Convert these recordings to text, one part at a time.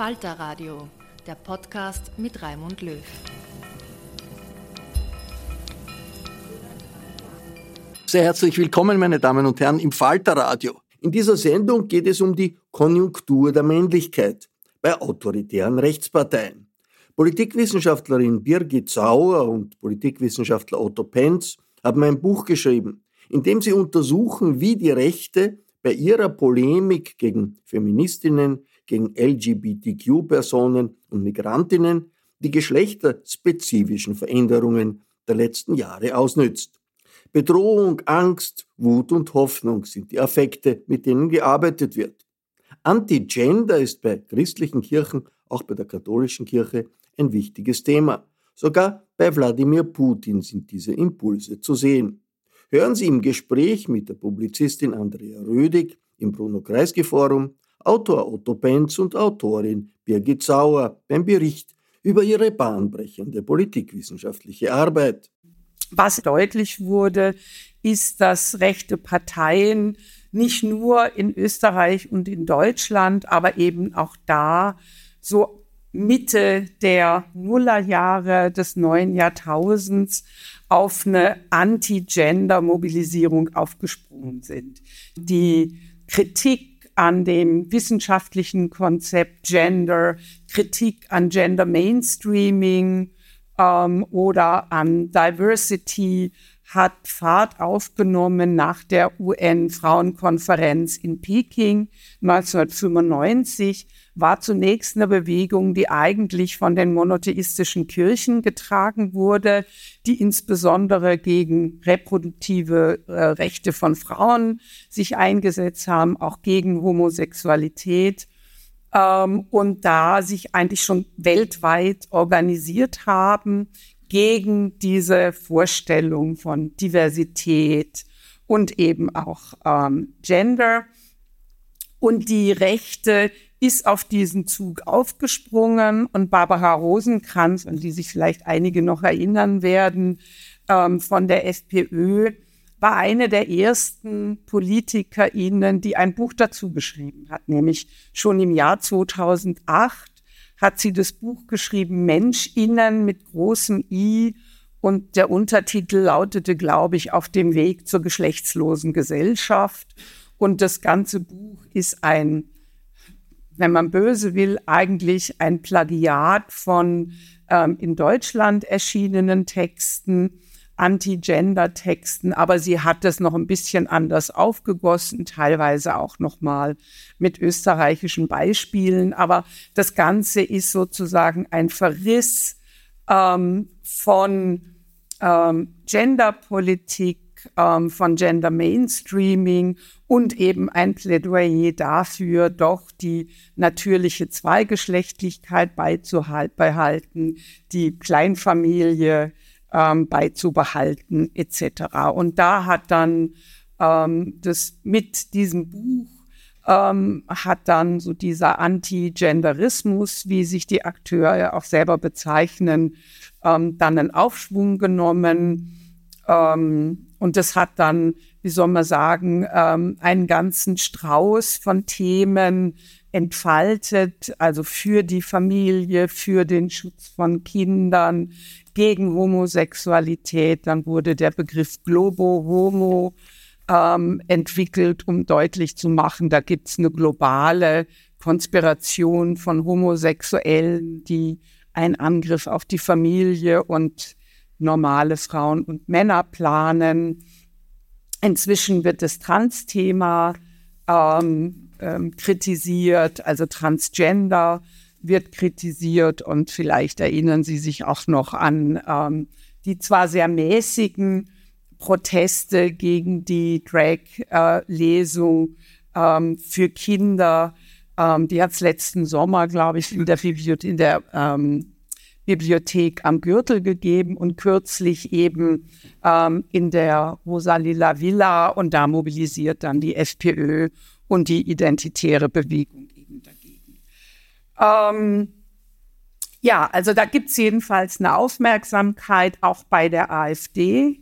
Falter Radio, der Podcast mit Raimund Löw. Sehr herzlich willkommen, meine Damen und Herren, im Falter Radio. In dieser Sendung geht es um die Konjunktur der Männlichkeit bei autoritären Rechtsparteien. Politikwissenschaftlerin Birgit Sauer und Politikwissenschaftler Otto Penz haben ein Buch geschrieben, in dem sie untersuchen, wie die Rechte bei ihrer Polemik gegen Feministinnen, gegen LGBTQ-Personen und Migrantinnen die geschlechterspezifischen Veränderungen der letzten Jahre ausnützt. Bedrohung, Angst, Wut und Hoffnung sind die Affekte, mit denen gearbeitet wird. Anti-Gender ist bei christlichen Kirchen, auch bei der katholischen Kirche, ein wichtiges Thema. Sogar bei Wladimir Putin sind diese Impulse zu sehen. Hören Sie im Gespräch mit der Publizistin Andrea Rödig im Bruno Kreisky Forum Autor Otto Benz und Autorin Birgit Sauer beim Bericht über ihre bahnbrechende politikwissenschaftliche Arbeit. Was deutlich wurde, ist, dass rechte Parteien nicht nur in Österreich und in Deutschland, aber eben auch da so Mitte der Nullerjahre des neuen Jahrtausends auf eine Anti-Gender-Mobilisierung aufgesprungen sind. Die Kritik an dem wissenschaftlichen Konzept Gender, Kritik an Gender Mainstreaming ähm, oder an Diversity hat Fahrt aufgenommen nach der UN-Frauenkonferenz in Peking 1995 war zunächst eine Bewegung, die eigentlich von den monotheistischen Kirchen getragen wurde, die insbesondere gegen reproduktive äh, Rechte von Frauen sich eingesetzt haben, auch gegen Homosexualität ähm, und da sich eigentlich schon weltweit organisiert haben gegen diese Vorstellung von Diversität und eben auch ähm, Gender. Und die Rechte ist auf diesen Zug aufgesprungen und Barbara Rosenkranz, an die sich vielleicht einige noch erinnern werden, ähm, von der FPÖ, war eine der ersten PolitikerInnen, die ein Buch dazu geschrieben hat, nämlich schon im Jahr 2008 hat sie das Buch geschrieben, MenschInnen mit großem I und der Untertitel lautete, glaube ich, auf dem Weg zur geschlechtslosen Gesellschaft. Und das ganze Buch ist ein wenn man böse will, eigentlich ein Plagiat von ähm, in Deutschland erschienenen Texten. Anti-Gender-Texten, aber sie hat das noch ein bisschen anders aufgegossen, teilweise auch noch mal mit österreichischen Beispielen. Aber das Ganze ist sozusagen ein Verriss ähm, von ähm, Genderpolitik, ähm, von Gender Mainstreaming und eben ein Plädoyer dafür, doch die natürliche Zweigeschlechtlichkeit beizubehalten, die Kleinfamilie ähm, beizubehalten etc. Und da hat dann ähm, das mit diesem Buch ähm, hat dann so dieser Anti-Genderismus, wie sich die Akteure auch selber bezeichnen, ähm, dann einen Aufschwung genommen. Ähm, und das hat dann, wie soll man sagen, ähm, einen ganzen Strauß von Themen entfaltet, also für die Familie, für den Schutz von Kindern, gegen Homosexualität. Dann wurde der Begriff Globo Homo ähm, entwickelt, um deutlich zu machen, da gibt es eine globale Konspiration von Homosexuellen, die einen Angriff auf die Familie und normale Frauen und Männer planen. Inzwischen wird das Trans-Thema ähm, ähm, kritisiert, also Transgender wird kritisiert und vielleicht erinnern Sie sich auch noch an ähm, die zwar sehr mäßigen Proteste gegen die Drag-Lesung ähm, für Kinder. Ähm, die hat es letzten Sommer, glaube ich, in der, Bibliothe in der ähm, Bibliothek am Gürtel gegeben und kürzlich eben ähm, in der Rosalila Villa und da mobilisiert dann die FPÖ und die identitäre Bewegung ähm, ja, also da gibt's jedenfalls eine Aufmerksamkeit auch bei der AfD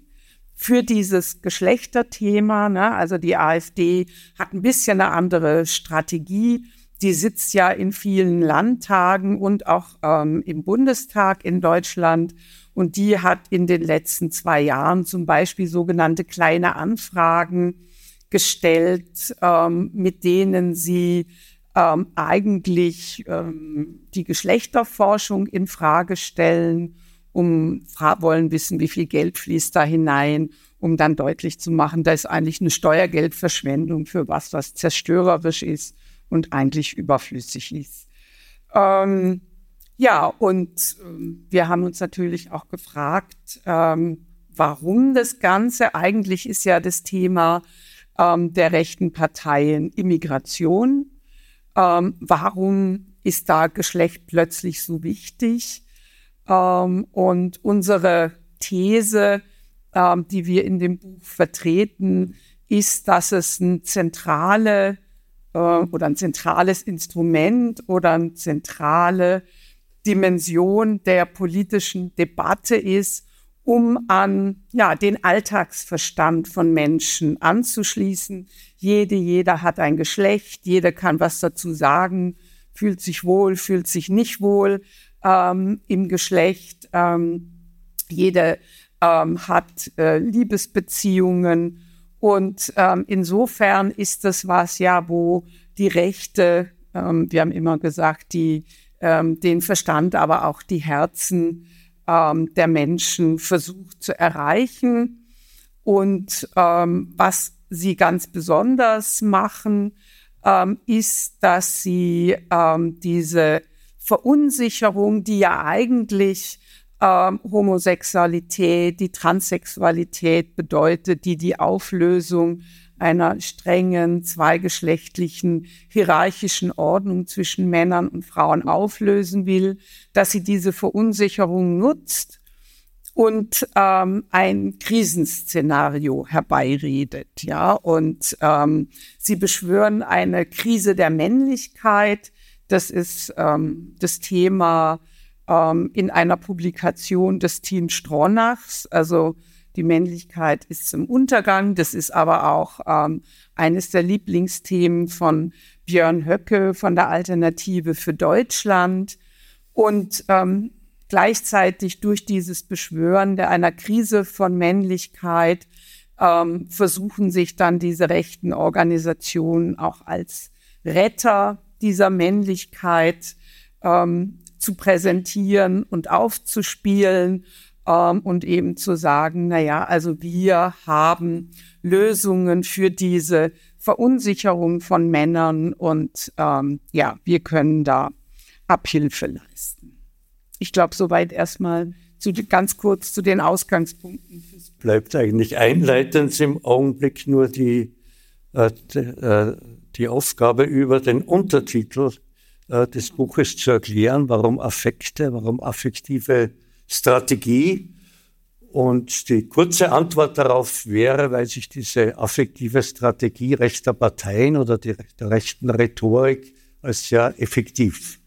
für dieses Geschlechterthema. Ne? Also die AfD hat ein bisschen eine andere Strategie. Die sitzt ja in vielen Landtagen und auch ähm, im Bundestag in Deutschland. Und die hat in den letzten zwei Jahren zum Beispiel sogenannte kleine Anfragen gestellt, ähm, mit denen sie ähm, eigentlich ähm, die Geschlechterforschung in Frage stellen, um wollen wissen, wie viel Geld fließt da hinein, um dann deutlich zu machen, da ist eigentlich eine Steuergeldverschwendung für was, was zerstörerisch ist und eigentlich überflüssig ist. Ähm, ja, und ähm, wir haben uns natürlich auch gefragt, ähm, warum das Ganze? Eigentlich ist ja das Thema ähm, der rechten Parteien Immigration ähm, warum ist da Geschlecht plötzlich so wichtig? Ähm, und unsere These, ähm, die wir in dem Buch vertreten, ist, dass es ein zentrale äh, oder ein zentrales Instrument oder eine zentrale Dimension der politischen Debatte ist, um an ja, den Alltagsverstand von Menschen anzuschließen. Jede, jeder hat ein Geschlecht, jeder kann was dazu sagen, fühlt sich wohl, fühlt sich nicht wohl ähm, im Geschlecht. Ähm, jeder ähm, hat äh, Liebesbeziehungen und ähm, insofern ist das was ja, wo die Rechte, ähm, wir haben immer gesagt, die ähm, den Verstand, aber auch die Herzen ähm, der Menschen versucht zu erreichen. Und ähm, was sie ganz besonders machen, ähm, ist, dass sie ähm, diese Verunsicherung, die ja eigentlich ähm, Homosexualität, die Transsexualität bedeutet, die die Auflösung einer strengen, zweigeschlechtlichen, hierarchischen Ordnung zwischen Männern und Frauen auflösen will, dass sie diese Verunsicherung nutzt und ähm, ein Krisenszenario herbeiredet, ja. Und ähm, sie beschwören eine Krise der Männlichkeit. Das ist ähm, das Thema ähm, in einer Publikation des Team Stronachs, also die Männlichkeit ist im Untergang. Das ist aber auch ähm, eines der Lieblingsthemen von Björn Höcke von der Alternative für Deutschland. Und ähm, gleichzeitig durch dieses Beschwören der einer Krise von Männlichkeit ähm, versuchen sich dann diese rechten Organisationen auch als Retter dieser Männlichkeit ähm, zu präsentieren und aufzuspielen ähm, und eben zu sagen, na ja, also wir haben Lösungen für diese Verunsicherung von Männern und ähm, ja, wir können da Abhilfe leisten. Ich glaube, soweit erstmal zu, ganz kurz zu den Ausgangspunkten. Bleibt eigentlich einleitend im Augenblick nur die, äh, die, äh, die Aufgabe über den Untertitel äh, des Buches zu erklären, warum Affekte, warum affektive Strategie. Und die kurze Antwort darauf wäre, weil sich diese affektive Strategie rechter Parteien oder der rechten Rhetorik als sehr effektiv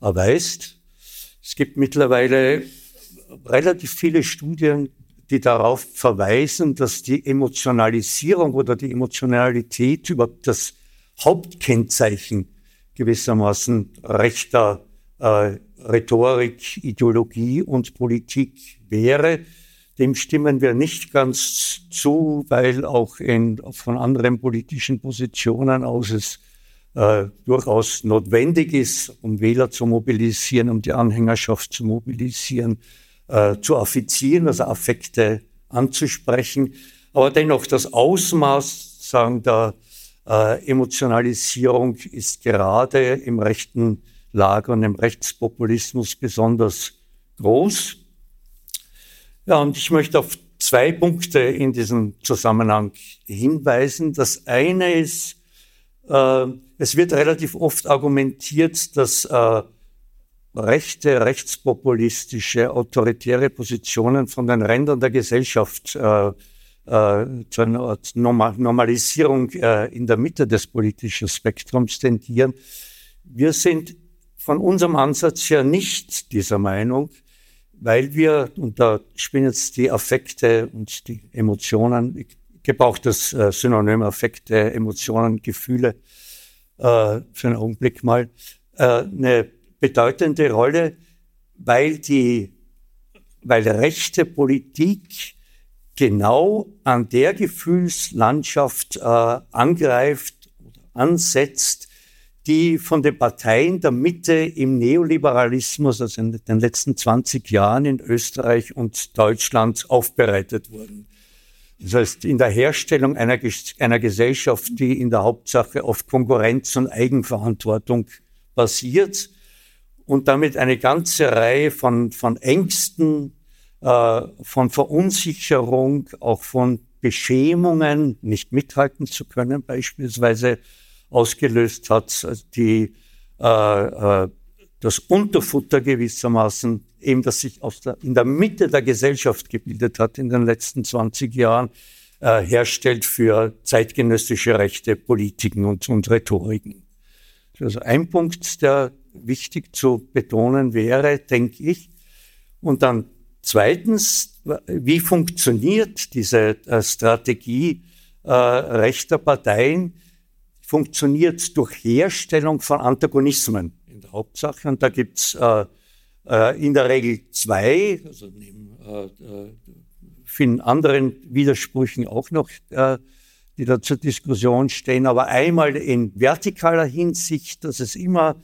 erweist. Es gibt mittlerweile relativ viele Studien, die darauf verweisen, dass die Emotionalisierung oder die Emotionalität überhaupt das Hauptkennzeichen gewissermaßen rechter äh, Rhetorik, Ideologie und Politik wäre. Dem stimmen wir nicht ganz zu, weil auch in, von anderen politischen Positionen aus es äh, durchaus notwendig ist, um Wähler zu mobilisieren, um die Anhängerschaft zu mobilisieren, äh, zu affizieren, also Affekte anzusprechen. Aber dennoch das Ausmaß sagen, der äh, Emotionalisierung ist gerade im rechten Lager und im Rechtspopulismus besonders groß. Ja, und ich möchte auf zwei Punkte in diesem Zusammenhang hinweisen. Das eine ist, äh, es wird relativ oft argumentiert, dass äh, rechte, rechtspopulistische, autoritäre Positionen von den Rändern der Gesellschaft äh, äh, zu einer Art Normalisierung äh, in der Mitte des politischen Spektrums tendieren. Wir sind von unserem Ansatz her nicht dieser Meinung, weil wir, und da spielen jetzt die Affekte und die Emotionen, ich gebrauche das äh, Synonym Affekte, Emotionen, Gefühle äh, für einen Augenblick mal, äh, eine bedeutende Rolle, weil die, weil rechte Politik genau an der Gefühlslandschaft angreift ansetzt, die von den Parteien der Mitte im Neoliberalismus, also in den letzten 20 Jahren in Österreich und Deutschland aufbereitet wurden. Das heißt, in der Herstellung einer, einer Gesellschaft, die in der Hauptsache auf Konkurrenz und Eigenverantwortung basiert und damit eine ganze Reihe von, von Ängsten, äh, von Verunsicherung, auch von Beschämungen, nicht mithalten zu können, beispielsweise ausgelöst hat, die äh, äh, das Unterfutter gewissermaßen, eben das sich aus der, in der Mitte der Gesellschaft gebildet hat in den letzten 20 Jahren, äh, herstellt für zeitgenössische rechte Politiken und, und Rhetoriken. Also ein Punkt, der wichtig zu betonen wäre, denke ich. Und dann Zweitens, wie funktioniert diese äh, Strategie äh, rechter Parteien? Funktioniert durch Herstellung von Antagonismen in der Hauptsache. Und da gibt's äh, äh, in der Regel zwei, also neben äh, äh, vielen anderen Widersprüchen auch noch, äh, die da zur Diskussion stehen. Aber einmal in vertikaler Hinsicht, dass es immer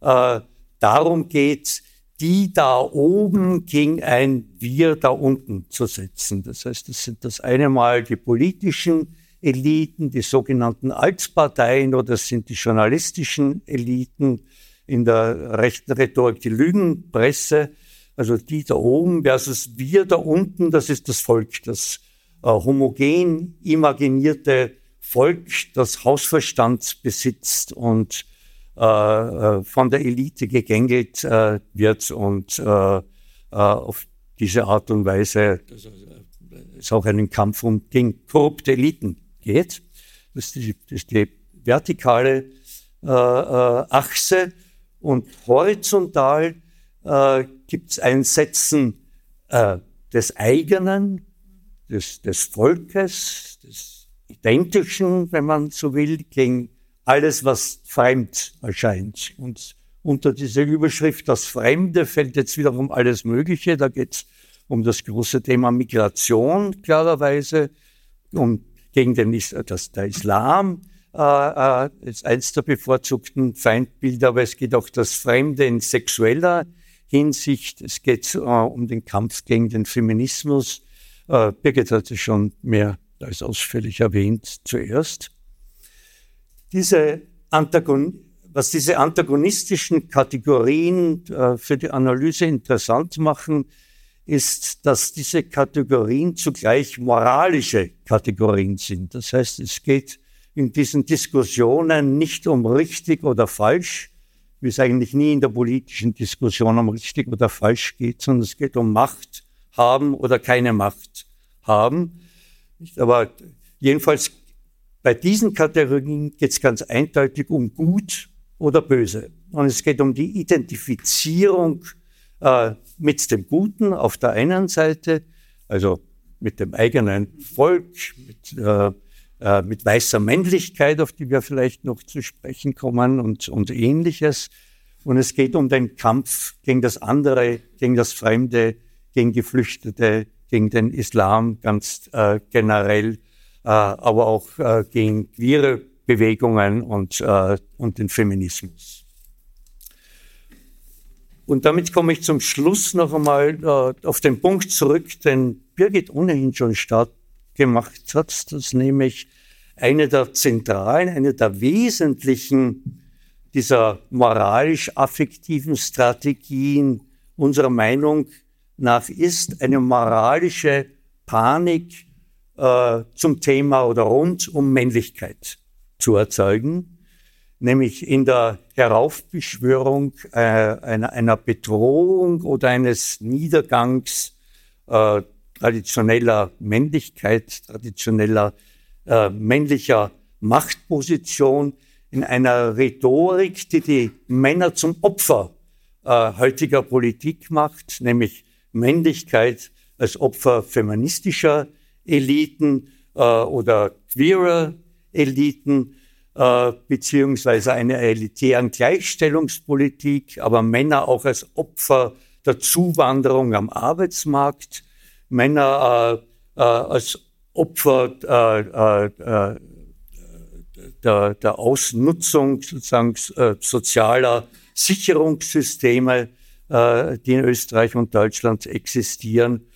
äh, darum geht, die da oben gegen ein Wir da unten zu setzen. Das heißt, das sind das eine Mal die politischen Eliten, die sogenannten Altparteien oder das sind die journalistischen Eliten in der rechten Rhetorik, die Lügenpresse, also die da oben versus wir da unten, das ist das Volk, das äh, homogen imaginierte Volk, das Hausverstand besitzt und äh, äh, von der Elite gegängelt äh, wird und auf diese Art und Weise es auch einen Kampf um gegen korrupte Eliten geht. Das ist die, das ist die vertikale äh, Achse und horizontal äh, gibt es ein Setzen äh, des eigenen, des, des Volkes, des Identischen, wenn man so will, gegen alles, was fremd erscheint. Und unter dieser Überschrift das Fremde fällt jetzt wiederum alles Mögliche. Da geht es um das große Thema Migration, klarerweise, um gegen den das, der Islam äh, äh, ist eins der bevorzugten Feindbilder, aber es geht auch das Fremde in sexueller Hinsicht. Es geht äh, um den Kampf gegen den Feminismus. Äh, Birgit hat es schon mehr als ausführlich erwähnt zuerst. Diese Antagon was diese antagonistischen Kategorien äh, für die Analyse interessant machen, ist, dass diese Kategorien zugleich moralische Kategorien sind. Das heißt, es geht in diesen Diskussionen nicht um richtig oder falsch, wie es eigentlich nie in der politischen Diskussion um richtig oder falsch geht, sondern es geht um Macht haben oder keine Macht haben. Aber jedenfalls bei diesen Kategorien geht es ganz eindeutig um Gut oder Böse. Und es geht um die Identifizierung äh, mit dem Guten auf der einen Seite, also mit dem eigenen Volk, mit, äh, äh, mit weißer Männlichkeit, auf die wir vielleicht noch zu sprechen kommen und, und ähnliches. Und es geht um den Kampf gegen das andere, gegen das Fremde, gegen Geflüchtete, gegen den Islam ganz äh, generell, äh, aber auch äh, gegen queere Bewegungen und, äh, und den Feminismus. Und damit komme ich zum Schluss noch einmal äh, auf den Punkt zurück, den Birgit ohnehin schon stark gemacht hat, dass nämlich eine der zentralen, eine der wesentlichen dieser moralisch-affektiven Strategien unserer Meinung nach ist eine moralische Panik äh, zum Thema oder rund um Männlichkeit zu erzeugen, nämlich in der Heraufbeschwörung äh, einer, einer, Bedrohung oder eines Niedergangs äh, traditioneller Männlichkeit, traditioneller äh, männlicher Machtposition, in einer Rhetorik, die die Männer zum Opfer äh, heutiger Politik macht, nämlich Männlichkeit als Opfer feministischer Eliten äh, oder queerer Eliten äh, beziehungsweise einer elitären Gleichstellungspolitik, aber Männer auch als Opfer der Zuwanderung am Arbeitsmarkt, Männer äh, äh, als Opfer äh, äh, der, der, Ausnutzung sozusagen sozialer Sicherungssysteme, die in Österreich und Deutschland existieren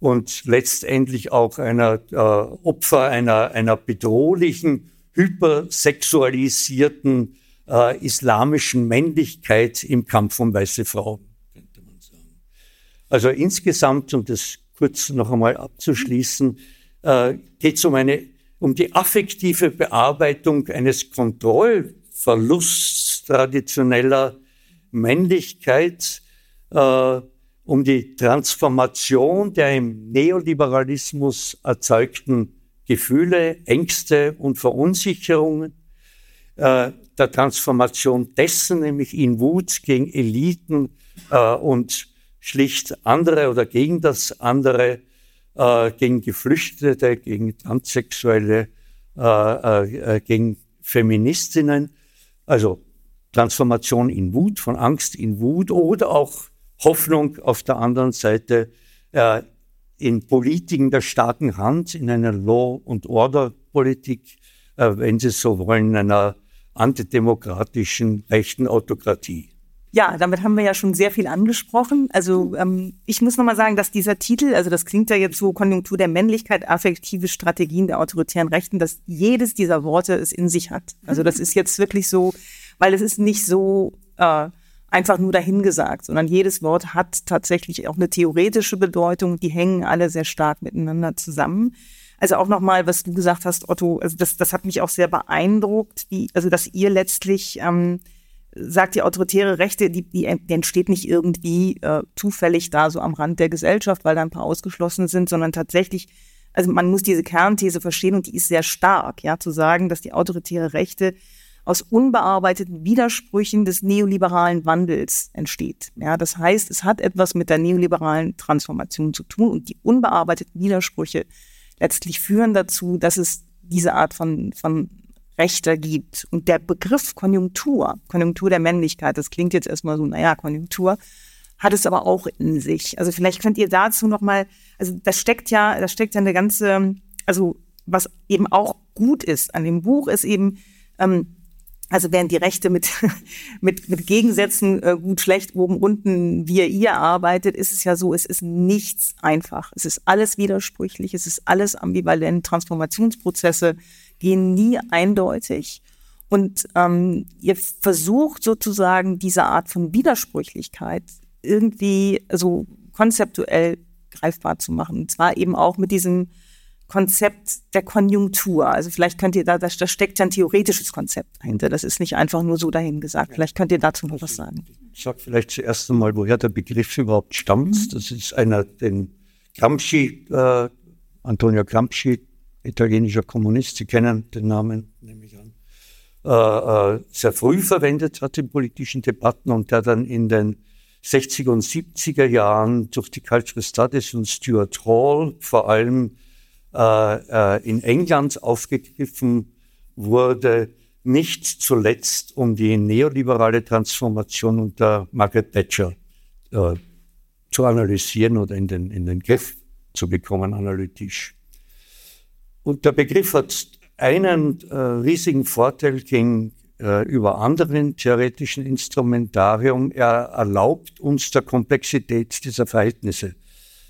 und letztendlich auch einer äh, Opfer einer, einer bedrohlichen, hypersexualisierten äh, islamischen Männlichkeit im Kampf um weiße Frauen, könnte man sagen. Also insgesamt, um das kurz noch einmal abzuschließen, äh, geht es um um die affektive Bearbeitung eines Kontrollverlusts traditioneller Männlichkeit, äh, um die Transformation der im Neoliberalismus erzeugten Gefühle, Ängste und Verunsicherungen, äh, der Transformation dessen, nämlich in Wut gegen Eliten äh, und schlicht andere oder gegen das andere, äh, gegen Geflüchtete, gegen Transsexuelle, äh, äh, äh, gegen Feministinnen. Also Transformation in Wut, von Angst in Wut oder auch Hoffnung auf der anderen Seite in Politiken der starken Hand, in einer Law- und Order-Politik, äh, wenn Sie so wollen, in einer antidemokratischen rechten Autokratie. Ja, damit haben wir ja schon sehr viel angesprochen. Also ähm, ich muss nochmal sagen, dass dieser Titel, also das klingt ja jetzt so Konjunktur der Männlichkeit, affektive Strategien der autoritären Rechten, dass jedes dieser Worte es in sich hat. Also das ist jetzt wirklich so, weil es ist nicht so äh, einfach nur dahingesagt, sondern jedes Wort hat tatsächlich auch eine theoretische Bedeutung. Die hängen alle sehr stark miteinander zusammen. Also auch nochmal, was du gesagt hast, Otto, also das, das hat mich auch sehr beeindruckt, wie, also dass ihr letztlich ähm, sagt, die autoritäre Rechte, die, die, entsteht nicht irgendwie äh, zufällig da so am Rand der Gesellschaft, weil da ein paar ausgeschlossen sind, sondern tatsächlich, also man muss diese Kernthese verstehen und die ist sehr stark, ja, zu sagen, dass die autoritäre Rechte aus unbearbeiteten Widersprüchen des neoliberalen Wandels entsteht. Ja, das heißt, es hat etwas mit der neoliberalen Transformation zu tun und die unbearbeiteten Widersprüche letztlich führen dazu, dass es diese Art von, von Rechter gibt. Und der Begriff Konjunktur, Konjunktur der Männlichkeit, das klingt jetzt erstmal so, naja, Konjunktur, hat es aber auch in sich. Also vielleicht könnt ihr dazu nochmal, also das steckt ja, da steckt ja eine ganze, also was eben auch gut ist an dem Buch, ist eben, ähm, Also während die Rechte mit, mit, mit Gegensätzen äh, gut, schlecht, oben, unten, wir, ihr arbeitet, ist es ja so, es ist nichts einfach. Es ist alles widersprüchlich, es ist alles ambivalent. Transformationsprozesse gehen nie eindeutig. Und ähm, ihr versucht sozusagen diese Art von Widersprüchlichkeit irgendwie so konzeptuell greifbar zu machen. Und zwar eben auch mit diesem Konzept der Konjunktur. Also vielleicht könnt ihr da, da, da steckt ja ein theoretisches Konzept dahinter. Das ist nicht einfach nur so dahin gesagt. Vielleicht könnt ihr dazu noch was sagen. Ich sage vielleicht zuerst einmal, woher der Begriff überhaupt stammt. Mhm. Das ist einer, den Gramsci, äh, Antonio Gramsci, italienischer Kommunist, Sie kennen den Namen, nehme ich an, äh, äh, sehr früh verwendet hat in politischen Debatten und der dann in den 60er und 70er Jahren durch die Cultural Studies und Stuart Hall vor allem in England aufgegriffen wurde, nicht zuletzt um die neoliberale Transformation unter Margaret Thatcher äh, zu analysieren oder in den, in den Griff zu bekommen, analytisch. Und der Begriff hat einen äh, riesigen Vorteil gegenüber äh, anderen theoretischen Instrumentarium. Er erlaubt uns der Komplexität dieser Verhältnisse äh, äh,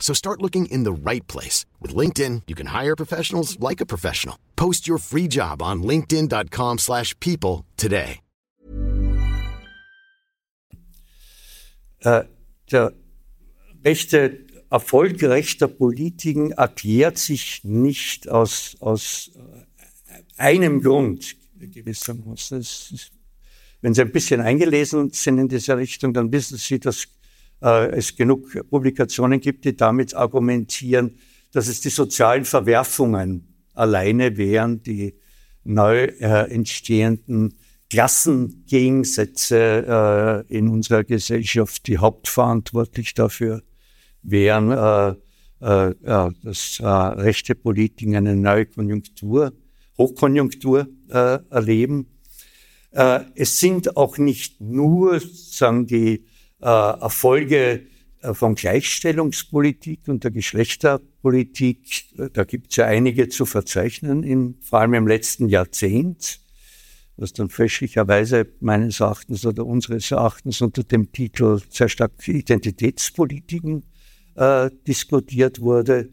So start looking in the right place. With LinkedIn, you can hire professionals like a professional. Post your free job on linkedin.com slash people today. Äh, der echte Erfolg rechter Politiken erklärt sich nicht aus, aus äh, einem Grund gewissermaßen. Wenn Sie ein bisschen eingelesen sind in diese Richtung, dann wissen Sie, dass es genug Publikationen gibt, die damit argumentieren, dass es die sozialen Verwerfungen alleine wären, die neu äh, entstehenden Klassengegensätze äh, in unserer Gesellschaft, die hauptverantwortlich dafür wären, äh, äh, dass äh, rechte Politiken eine neue Konjunktur, Hochkonjunktur äh, erleben. Äh, es sind auch nicht nur sagen die äh, Erfolge äh, von Gleichstellungspolitik und der Geschlechterpolitik. Da gibt es ja einige zu verzeichnen, in, vor allem im letzten Jahrzehnt, was dann fälschlicherweise meines Erachtens oder unseres Erachtens unter dem Titel sehr stark Identitätspolitiken äh, diskutiert wurde.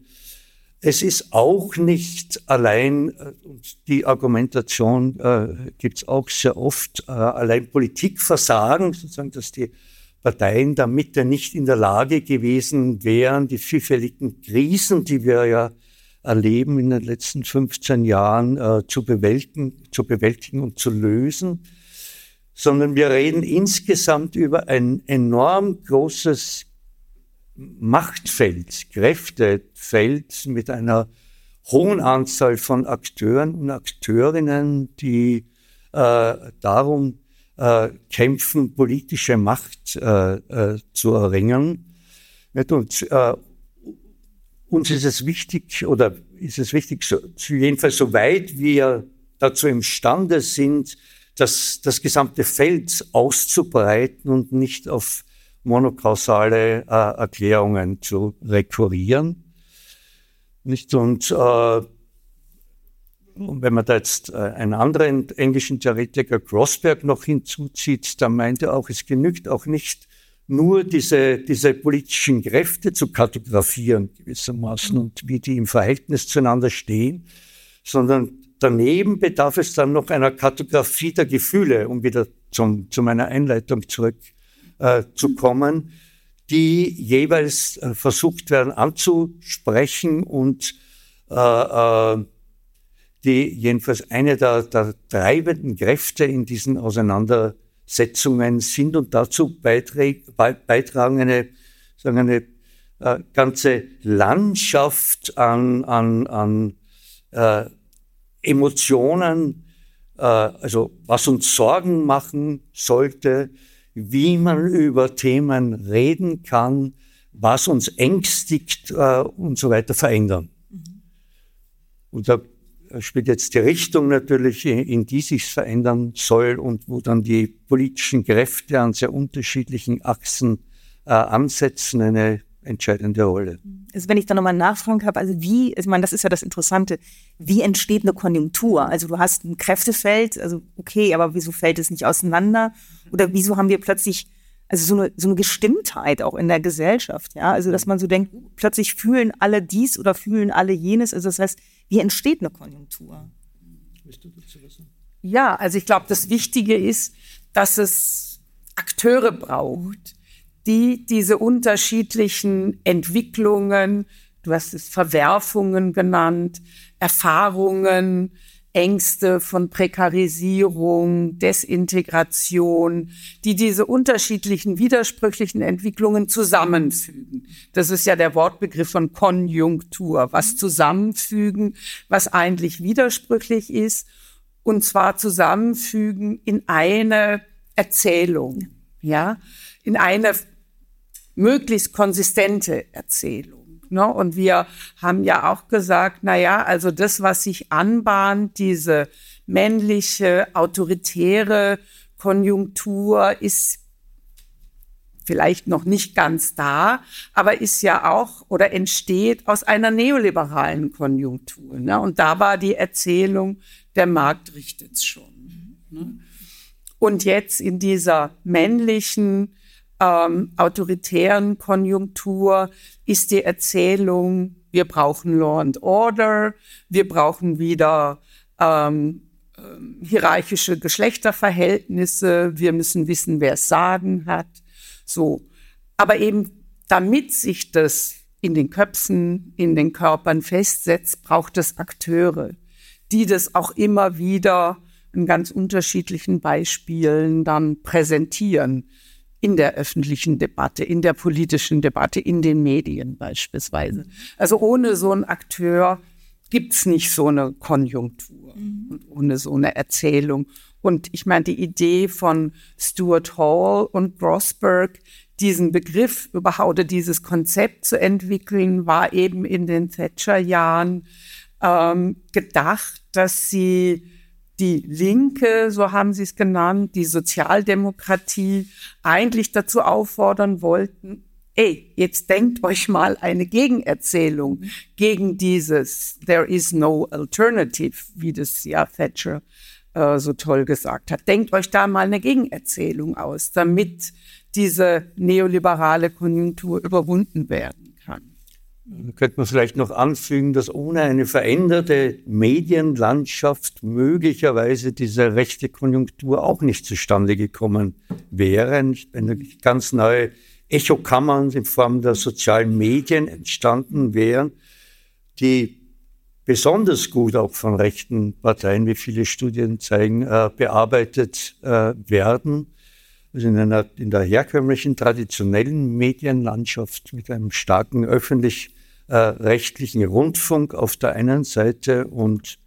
Es ist auch nicht allein, äh, die Argumentation äh, gibt es auch sehr oft, äh, allein Politikversagen, sozusagen, dass die Parteien der Mitte nicht in der Lage gewesen wären, die vielfältigen Krisen, die wir ja erleben in den letzten 15 Jahren, äh, zu, bewältigen, zu bewältigen und zu lösen, sondern wir reden insgesamt über ein enorm großes Machtfeld, Kräftefeld mit einer hohen Anzahl von Akteuren und Akteurinnen, die äh, darum äh, kämpfen, politische Macht äh, äh zu erringen. Und äh, uns ist es wichtig, oder ist es wichtig, so, jedenfalls soweit wir dazu imstande sind, das, das gesamte Feld auszubreiten und nicht auf monokausale äh, Erklärungen zu rekurrieren. Nicht? Und, äh, und wenn man da jetzt äh, einen anderen englischen Theoretiker, Grossberg, noch hinzuzieht, dann meint er auch, es genügt auch nicht nur diese, diese politischen Kräfte zu kartografieren gewissermaßen und wie die im Verhältnis zueinander stehen, sondern daneben bedarf es dann noch einer Kartografie der Gefühle, um wieder zum, zu meiner Einleitung zurück äh, kommen, die jeweils äh, versucht werden anzusprechen und äh, äh, die jedenfalls eine der, der treibenden Kräfte in diesen Auseinandersetzungen sind und dazu beitragen eine, sagen eine äh, ganze Landschaft an, an, an äh, Emotionen, äh, also was uns Sorgen machen sollte, wie man über Themen reden kann, was uns ängstigt äh, und so weiter verändern. Und da spielt jetzt die Richtung natürlich, in die sich verändern soll und wo dann die politischen Kräfte an sehr unterschiedlichen Achsen äh, ansetzen, eine entscheidende Rolle. Also wenn ich da nochmal nachfragen habe, also wie, ich meine, das ist ja das Interessante, wie entsteht eine Konjunktur? Also du hast ein Kräftefeld, also okay, aber wieso fällt es nicht auseinander? Oder wieso haben wir plötzlich also so eine, so eine Gestimmtheit auch in der Gesellschaft, ja. Also, dass man so denkt, plötzlich fühlen alle dies oder fühlen alle jenes. Also, das heißt, wie entsteht eine Konjunktur? Ja, also ich glaube, das Wichtige ist, dass es Akteure braucht, die diese unterschiedlichen Entwicklungen, du hast es Verwerfungen genannt, Erfahrungen, Ängste von Prekarisierung, Desintegration, die diese unterschiedlichen widersprüchlichen Entwicklungen zusammenfügen. Das ist ja der Wortbegriff von Konjunktur, was zusammenfügen, was eigentlich widersprüchlich ist, und zwar zusammenfügen in eine Erzählung, ja, in eine möglichst konsistente Erzählung. Ne? Und wir haben ja auch gesagt, na ja, also das, was sich anbahnt, diese männliche, autoritäre Konjunktur ist vielleicht noch nicht ganz da, aber ist ja auch oder entsteht aus einer neoliberalen Konjunktur. Ne? Und da war die Erzählung, der Markt richtet's schon. Ne? Und jetzt in dieser männlichen, ähm, autoritären Konjunktur ist die Erzählung, wir brauchen Law and Order, wir brauchen wieder ähm, ähm, hierarchische Geschlechterverhältnisse, wir müssen wissen, wer es sagen hat. So. Aber eben, damit sich das in den Köpfen, in den Körpern festsetzt, braucht es Akteure, die das auch immer wieder in ganz unterschiedlichen Beispielen dann präsentieren in der öffentlichen Debatte, in der politischen Debatte, in den Medien beispielsweise. Also ohne so einen Akteur gibt's nicht so eine Konjunktur mhm. und ohne so eine Erzählung. Und ich meine, die Idee von Stuart Hall und Grossberg, diesen Begriff überhaupt oder dieses Konzept zu entwickeln, war eben in den Thatcher-Jahren ähm, gedacht, dass sie die Linke, so haben sie es genannt, die Sozialdemokratie eigentlich dazu auffordern wollten, ey, jetzt denkt euch mal eine Gegenerzählung gegen dieses There is no alternative, wie das ja Thatcher äh, so toll gesagt hat. Denkt euch da mal eine Gegenerzählung aus, damit diese neoliberale Konjunktur überwunden werden. Könnte man vielleicht noch anfügen, dass ohne eine veränderte Medienlandschaft möglicherweise diese rechte Konjunktur auch nicht zustande gekommen wäre. Wenn ganz neue Echokammern in Form der sozialen Medien entstanden wären, die besonders gut auch von rechten Parteien, wie viele Studien zeigen, äh, bearbeitet äh, werden. Also in, einer, in der herkömmlichen, traditionellen Medienlandschaft mit einem starken öffentlich äh, rechtlichen Rundfunk auf der einen Seite und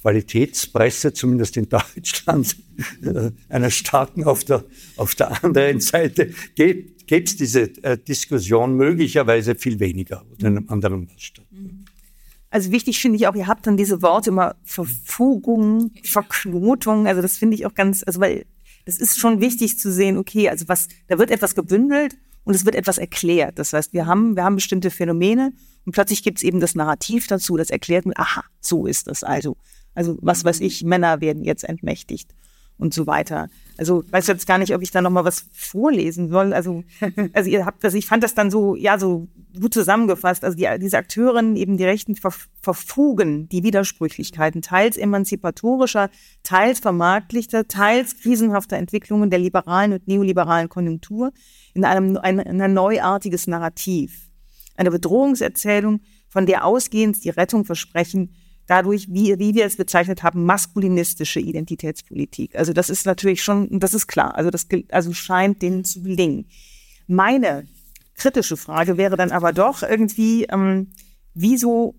Qualitätspresse, zumindest in Deutschland, äh, einer starken auf der, auf der anderen Seite, gäbe es diese äh, Diskussion möglicherweise viel weniger oder in einem anderen Maßstab. Also wichtig finde ich auch, ihr habt dann diese Worte immer Verfugung, Verknotung, also das finde ich auch ganz, also weil das ist schon wichtig zu sehen, okay, also was, da wird etwas gebündelt und es wird etwas erklärt. Das heißt, wir haben, wir haben bestimmte Phänomene und plötzlich gibt es eben das Narrativ dazu, das erklärt aha, so ist das also. Also was weiß ich, Männer werden jetzt entmächtigt und so weiter. Also weiß jetzt gar nicht, ob ich da noch mal was vorlesen soll. Also, also ihr habt das, ich fand das dann so, ja, so gut zusammengefasst. Also die, diese Akteurinnen, eben die Rechten ver, verfugen die Widersprüchlichkeiten teils emanzipatorischer, teils vermarktlichter, teils krisenhafter Entwicklungen der liberalen und neoliberalen Konjunktur in einem ein, ein neuartiges Narrativ. Eine Bedrohungserzählung, von der ausgehend die Rettung versprechen, dadurch, wie, wie wir es bezeichnet haben, maskulinistische Identitätspolitik. Also das ist natürlich schon, das ist klar, also das also scheint denen zu gelingen. Meine kritische Frage wäre dann aber doch irgendwie, ähm, wieso,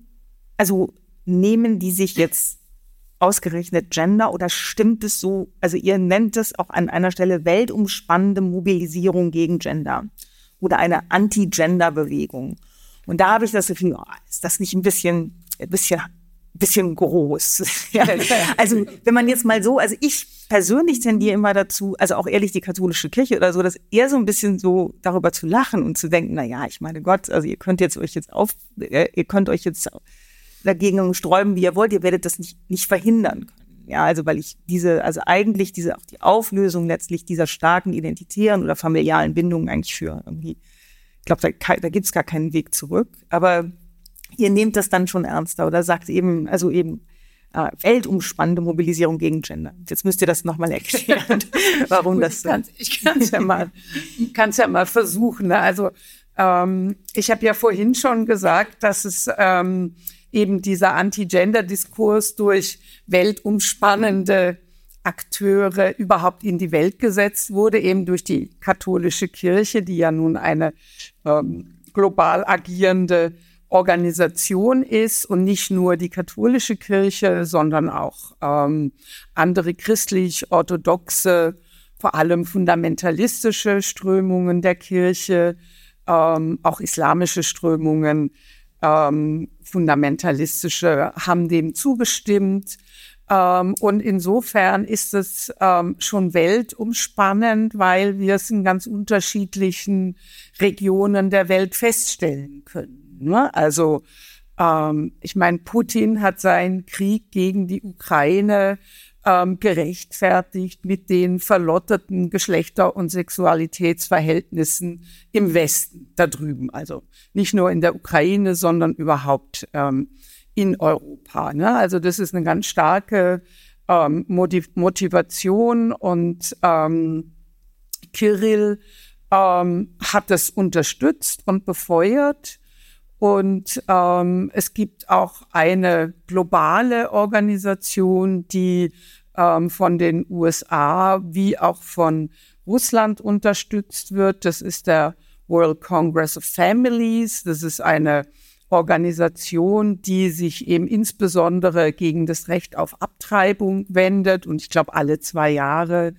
also nehmen die sich jetzt ausgerechnet Gender oder stimmt es so? Also ihr nennt es auch an einer Stelle weltumspannende Mobilisierung gegen Gender oder eine Anti-Gender-Bewegung. Und da habe ich das Gefühl, oh, ist das nicht ein bisschen, ein bisschen, bisschen groß? ja. Also wenn man jetzt mal so, also ich persönlich tendiere immer dazu, also auch ehrlich die katholische Kirche oder so, das eher so ein bisschen so darüber zu lachen und zu denken, na ja, ich meine Gott, also ihr könnt jetzt euch jetzt auf, äh, ihr könnt euch jetzt dagegen sträuben, wie ihr wollt, ihr werdet das nicht, nicht verhindern können. Ja, also weil ich diese, also eigentlich diese, auch die Auflösung letztlich dieser starken identitären oder familialen Bindungen eigentlich für irgendwie, ich glaube, da, da gibt es gar keinen Weg zurück. Aber ihr nehmt das dann schon ernster oder sagt eben, also eben, äh, weltumspannende Mobilisierung gegen Gender. Jetzt müsst ihr das nochmal erklären, warum Gut, das so Ich kann es ja mal, kann's ja mal versuchen. Ne? Also ähm, ich habe ja vorhin schon gesagt, dass es ähm, eben dieser Anti-Gender-Diskurs durch weltumspannende Akteure überhaupt in die Welt gesetzt wurde, eben durch die katholische Kirche, die ja nun eine ähm, global agierende Organisation ist und nicht nur die katholische Kirche, sondern auch ähm, andere christlich-orthodoxe, vor allem fundamentalistische Strömungen der Kirche, ähm, auch islamische Strömungen ähm, fundamentalistische haben dem zugestimmt. Ähm, und insofern ist es ähm, schon weltumspannend, weil wir es in ganz unterschiedlichen Regionen der Welt feststellen können. Ne? Also ähm, ich meine, Putin hat seinen Krieg gegen die Ukraine ähm, gerechtfertigt mit den verlotterten Geschlechter- und Sexualitätsverhältnissen im Westen da drüben. Also nicht nur in der Ukraine, sondern überhaupt ähm, in Europa. Ne? Also das ist eine ganz starke ähm, Motiv Motivation und ähm, Kirill ähm, hat das unterstützt und befeuert. Und ähm, es gibt auch eine globale Organisation, die ähm, von den USA wie auch von Russland unterstützt wird. Das ist der World Congress of Families. Das ist eine Organisation, die sich eben insbesondere gegen das Recht auf Abtreibung wendet und ich glaube alle zwei Jahre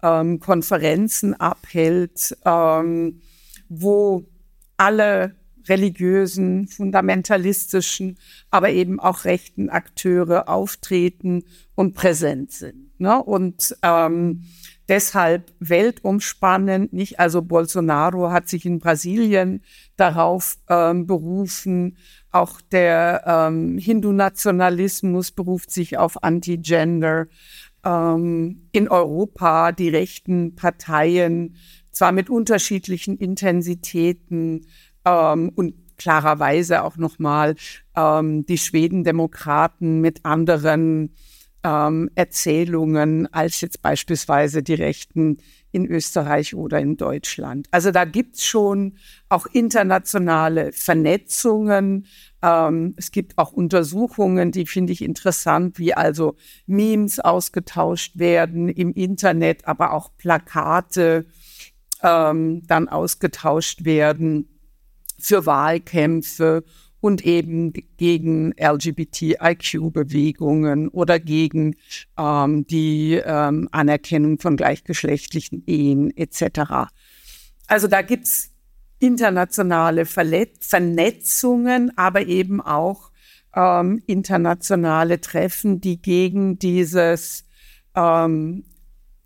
ähm, Konferenzen abhält, ähm, wo alle religiösen, fundamentalistischen, aber eben auch rechten Akteure auftreten und präsent sind. Ne? Und ähm, deshalb weltumspannend, nicht? Also Bolsonaro hat sich in Brasilien darauf ähm, berufen, auch der ähm, Hindu-Nationalismus beruft sich auf Anti-Gender. Ähm, in Europa die rechten Parteien, zwar mit unterschiedlichen Intensitäten, ähm, und klarerweise auch nochmal ähm, die Schwedendemokraten mit anderen ähm, Erzählungen als jetzt beispielsweise die Rechten in Österreich oder in Deutschland. Also da gibt's schon auch internationale Vernetzungen. Ähm, es gibt auch Untersuchungen, die finde ich interessant, wie also Memes ausgetauscht werden im Internet, aber auch Plakate ähm, dann ausgetauscht werden für Wahlkämpfe und eben gegen LGBTIQ-Bewegungen oder gegen ähm, die ähm, Anerkennung von gleichgeschlechtlichen Ehen etc. Also da gibt's internationale Verlet Vernetzungen, aber eben auch ähm, internationale Treffen, die gegen dieses ähm,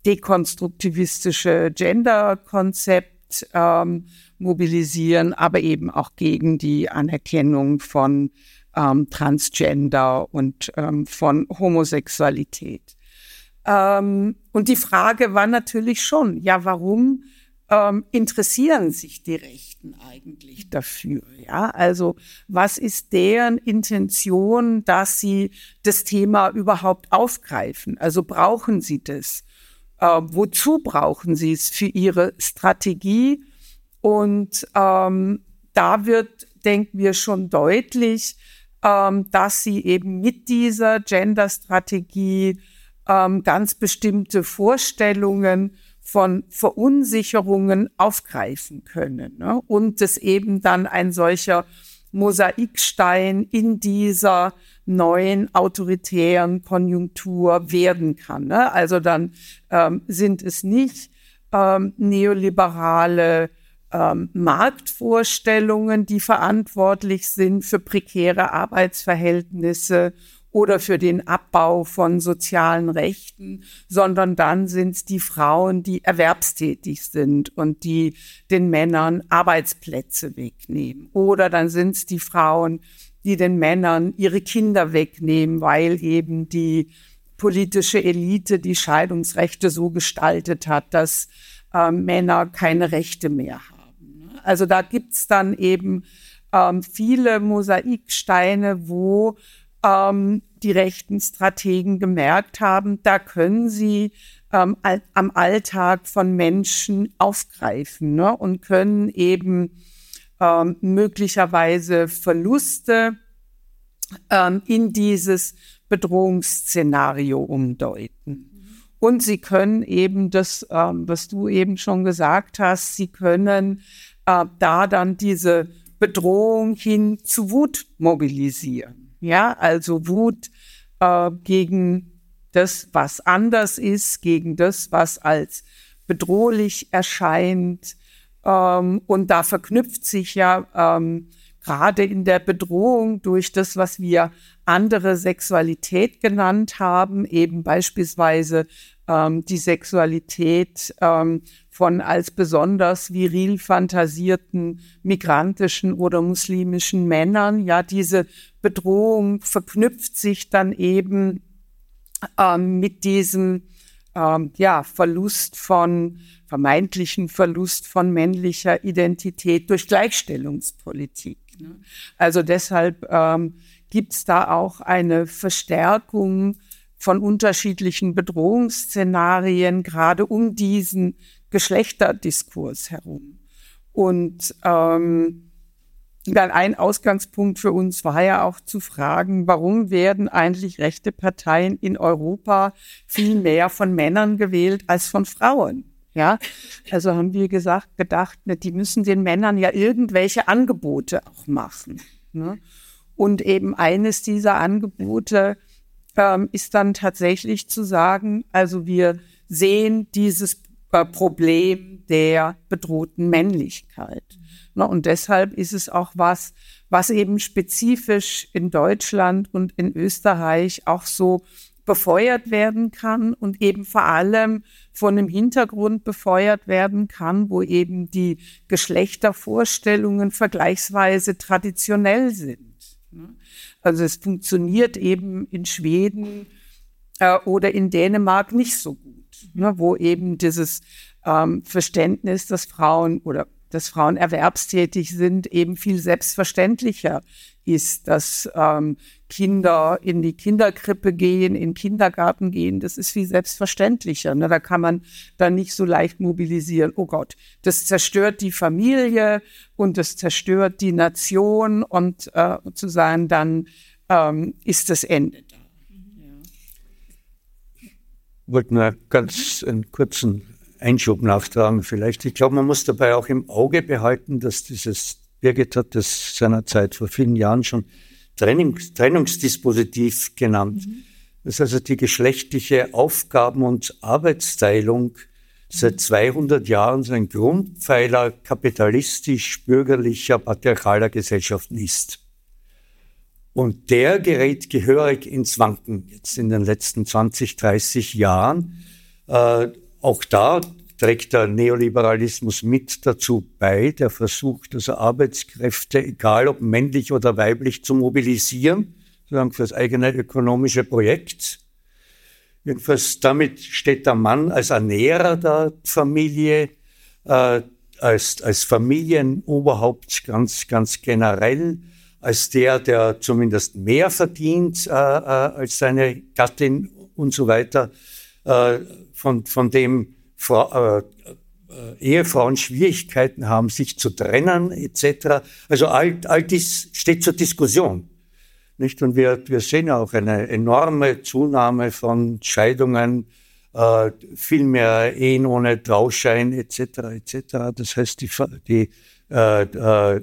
dekonstruktivistische Gender-Konzept ähm, mobilisieren, aber eben auch gegen die Anerkennung von ähm, Transgender und ähm, von Homosexualität. Ähm, und die Frage war natürlich schon, ja, warum ähm, interessieren sich die Rechten eigentlich dafür? Ja, also was ist deren Intention, dass sie das Thema überhaupt aufgreifen? Also brauchen sie das? Äh, wozu brauchen sie es für ihre Strategie? Und ähm, da wird, denken wir, schon deutlich, ähm, dass sie eben mit dieser Gender-Strategie ähm, ganz bestimmte Vorstellungen von Verunsicherungen aufgreifen können. Ne? Und es eben dann ein solcher Mosaikstein in dieser neuen autoritären Konjunktur werden kann. Ne? Also dann ähm, sind es nicht ähm, neoliberale ähm, Marktvorstellungen, die verantwortlich sind für prekäre Arbeitsverhältnisse oder für den Abbau von sozialen Rechten, sondern dann sind es die Frauen, die erwerbstätig sind und die den Männern Arbeitsplätze wegnehmen. Oder dann sind es die Frauen, die den Männern ihre Kinder wegnehmen, weil eben die politische Elite die Scheidungsrechte so gestaltet hat, dass äh, Männer keine Rechte mehr haben. Also da gibt's dann eben ähm, viele Mosaiksteine, wo ähm, die rechten Strategen gemerkt haben, da können sie ähm, am Alltag von Menschen aufgreifen ne, und können eben ähm, möglicherweise Verluste ähm, in dieses Bedrohungsszenario umdeuten. Und sie können eben das, ähm, was du eben schon gesagt hast, sie können äh, da dann diese Bedrohung hin zu Wut mobilisieren. Ja, also Wut äh, gegen das, was anders ist, gegen das, was als bedrohlich erscheint. Ähm, und da verknüpft sich ja ähm, gerade in der Bedrohung durch das, was wir andere Sexualität genannt haben, eben beispielsweise ähm, die Sexualität ähm, von als besonders viril fantasierten migrantischen oder muslimischen Männern. Ja, diese Bedrohung verknüpft sich dann eben ähm, mit diesem ähm, ja, Verlust von, vermeintlichen Verlust von männlicher Identität durch Gleichstellungspolitik. Ne? Also deshalb ähm, gibt es da auch eine Verstärkung von unterschiedlichen Bedrohungsszenarien, gerade um diesen Geschlechterdiskurs herum. Und ähm, dann ein Ausgangspunkt für uns war ja auch zu fragen, warum werden eigentlich rechte Parteien in Europa viel mehr von Männern gewählt als von Frauen? Ja, also haben wir gesagt, gedacht, ne, die müssen den Männern ja irgendwelche Angebote auch machen. Ne? Und eben eines dieser Angebote ähm, ist dann tatsächlich zu sagen, also wir sehen dieses Problem der bedrohten Männlichkeit. Und deshalb ist es auch was, was eben spezifisch in Deutschland und in Österreich auch so befeuert werden kann und eben vor allem von einem Hintergrund befeuert werden kann, wo eben die Geschlechtervorstellungen vergleichsweise traditionell sind. Also es funktioniert eben in Schweden äh, oder in Dänemark nicht so gut, ne? wo eben dieses ähm, Verständnis, dass Frauen oder dass Frauen erwerbstätig sind, eben viel selbstverständlicher ist, dass ähm, Kinder in die Kinderkrippe gehen, in Kindergarten gehen, das ist viel selbstverständlicher. Ne? Da kann man dann nicht so leicht mobilisieren. Oh Gott, das zerstört die Familie und das zerstört die Nation und äh, zu sagen, dann ähm, ist das Ende da. Ich wollte nur ganz einen kurzen Einschub nachtragen vielleicht. Ich glaube, man muss dabei auch im Auge behalten, dass dieses, Birgit hat das seinerzeit vor vielen Jahren schon Trennungs Trennungsdispositiv genannt. Mhm. Das ist also die geschlechtliche Aufgaben- und Arbeitsteilung seit 200 Jahren so ein Grundpfeiler kapitalistisch-bürgerlicher, patriarchaler Gesellschaften ist. Und der gerät gehörig ins Wanken jetzt in den letzten 20, 30 Jahren. Äh, auch da trägt der Neoliberalismus mit dazu bei, der versucht, also Arbeitskräfte, egal ob männlich oder weiblich, zu mobilisieren, sozusagen für das eigene ökonomische Projekt. Jedenfalls damit steht der Mann als Ernährer der Familie, äh, als, als Familienoberhaupt ganz, ganz generell, als der, der zumindest mehr verdient äh, äh, als seine Gattin und so weiter. Äh, von, von dem Frau, äh, äh, Ehefrauen Schwierigkeiten haben, sich zu trennen etc. Also all, all dies steht zur Diskussion. Nicht? Und wir, wir sehen auch eine enorme Zunahme von Scheidungen, äh, viel mehr Ehen ohne Trauschein etc. etc. Das heißt, die, die äh, äh,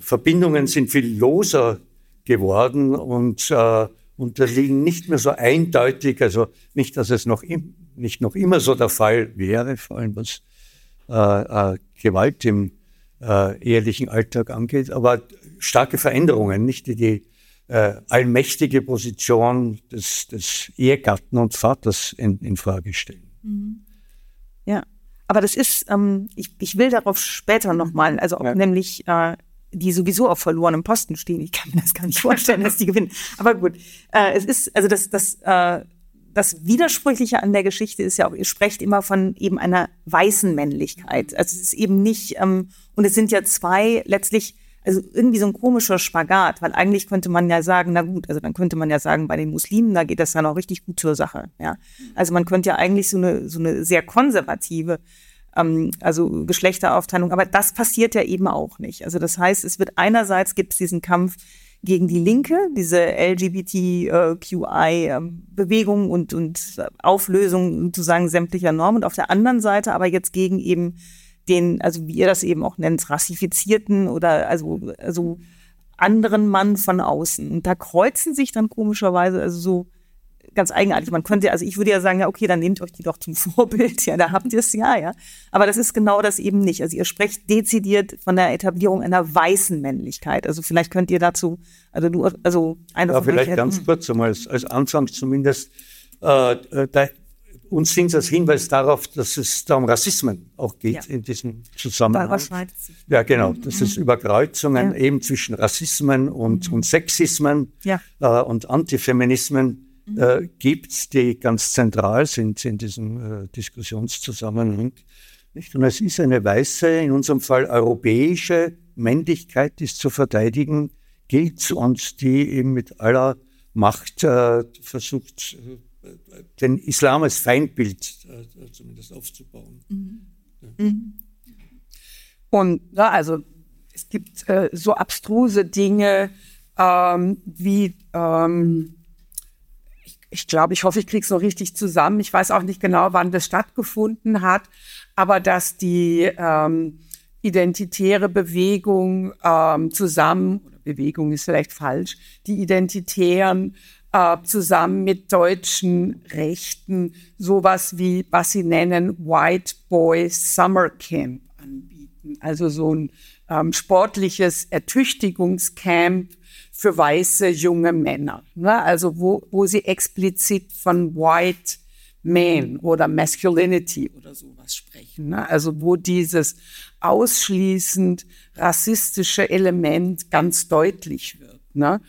Verbindungen sind viel loser geworden und äh, unterliegen nicht mehr so eindeutig, also nicht, dass es noch, im, nicht noch immer so der Fall wäre, vor allem was äh, äh, Gewalt im äh, ehelichen Alltag angeht, aber starke Veränderungen, nicht die, die äh, allmächtige Position des, des Ehegatten und Vaters in, in Frage stellen. Mhm. Ja, aber das ist, ähm, ich, ich will darauf später nochmal, also ja. nämlich äh, die sowieso auf verlorenem Posten stehen. Ich kann mir das gar nicht vorstellen, dass die gewinnen. Aber gut, äh, es ist, also das, das, äh, das Widersprüchliche an der Geschichte ist ja auch, ihr sprecht immer von eben einer weißen Männlichkeit. Also es ist eben nicht, ähm, und es sind ja zwei letztlich, also irgendwie so ein komischer Spagat, weil eigentlich könnte man ja sagen, na gut, also dann könnte man ja sagen, bei den Muslimen, da geht das dann auch richtig gut zur Sache. Ja, also man könnte ja eigentlich so eine so eine sehr konservative ähm, also Geschlechteraufteilung. Aber das passiert ja eben auch nicht. Also das heißt, es wird einerseits gibt es diesen Kampf gegen die Linke, diese LGBTQI-Bewegung ähm, und, und Auflösung sozusagen sämtlicher Normen und auf der anderen Seite aber jetzt gegen eben den, also wie ihr das eben auch nennt, rassifizierten oder also, also anderen Mann von außen. Und da kreuzen sich dann komischerweise also so ganz eigenartig. Man könnte, also ich würde ja sagen, ja, okay, dann nehmt euch die doch zum Vorbild. Ja, da habt ihr es ja, ja. Aber das ist genau das eben nicht. Also ihr sprecht dezidiert von der Etablierung einer weißen Männlichkeit. Also vielleicht könnt ihr dazu, also du, also eine ja, vielleicht ganz kurz einmal als, als Anfang zumindest. Äh, äh da, uns sind als Hinweis darauf, dass es da um Rassismen auch geht ja. in diesem Zusammenhang. Ja, genau. Mhm. Dass es Überkreuzungen ja. eben zwischen Rassismen und, und Sexismen ja. äh, und Antifeminismen äh, gibt, die ganz zentral sind in diesem äh, Diskussionszusammenhang. Nicht? Und es ist eine weiße, in unserem Fall europäische Männlichkeit, die es zu verteidigen gilt und die eben mit aller Macht äh, versucht, äh, den Islam als Feindbild äh, zumindest aufzubauen. Mhm. Ja. Mhm. Und ja, also es gibt äh, so abstruse Dinge ähm, wie ähm, ich glaube, ich hoffe, ich kriege es noch richtig zusammen. Ich weiß auch nicht genau, wann das stattgefunden hat, aber dass die ähm, identitäre Bewegung ähm, zusammen, oder Bewegung ist vielleicht falsch, die Identitären äh, zusammen mit deutschen Rechten sowas wie, was sie nennen, White Boy Summer Camp anbieten. Also so ein ähm, sportliches Ertüchtigungscamp für weiße junge Männer. Ne? Also wo, wo sie explizit von White Man oder Masculinity oder sowas sprechen. Ne? Also wo dieses ausschließend rassistische Element ganz deutlich wird. Ne?